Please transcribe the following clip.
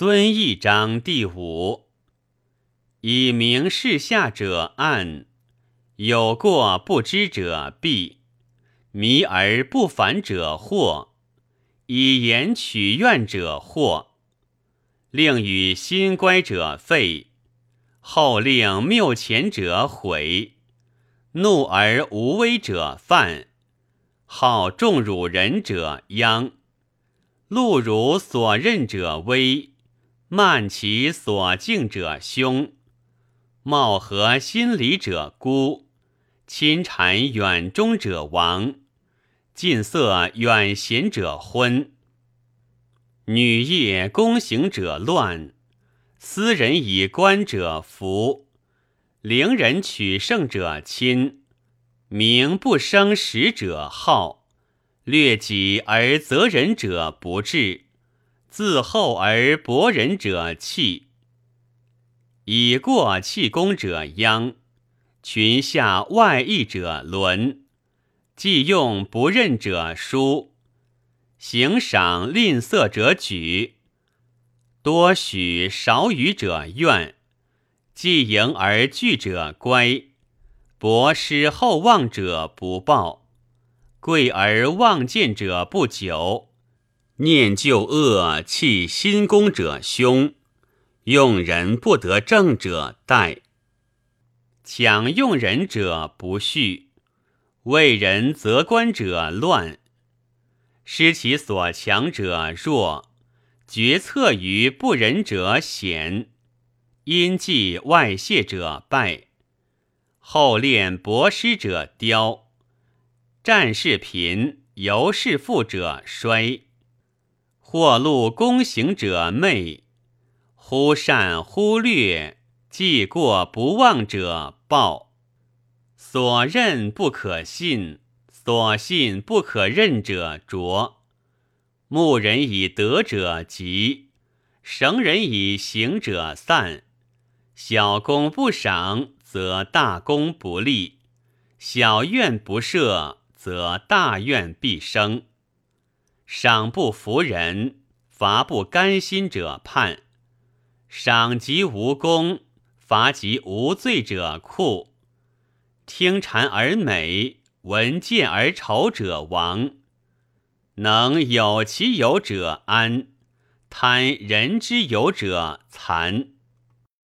遵义章第五。以明事下者暗，有过不知者避，迷而不反者惑，以言取怨者惑，令与心乖者废，后令谬前者毁，怒而无威者犯，好重辱人者殃，路如所任者危。慢其所敬者凶，貌合心理者孤，亲谗远忠者亡，近色远贤者昏。女业公行者乱，私人以官者福，陵人取胜者亲，名不生实者好，略己而责人者不至。自厚而薄人者弃，以过弃功者殃；群下外溢者伦，既用不任者疏，行赏吝啬者举，多许少予者怨，既迎而拒者乖，博施厚望者不报，贵而望见者不久。念旧恶，弃新功者凶；用人不得正者殆。强用人者不序，为人择官者乱。失其所强者弱，决策于不仁者险。因计外泄者败，后练博施者凋。战事贫，游士富者衰。或路公行者昧，忽善忽略，既过不忘者暴。所任不可信，所信不可任者拙。牧人以德者吉，绳人以行者散。小功不赏，则大功不立；小怨不赦，则大怨必生。赏不服人，罚不甘心者叛；赏及无功，罚及无罪者酷。听谗而美，闻见而丑者亡。能有其有者安，贪人之有者残。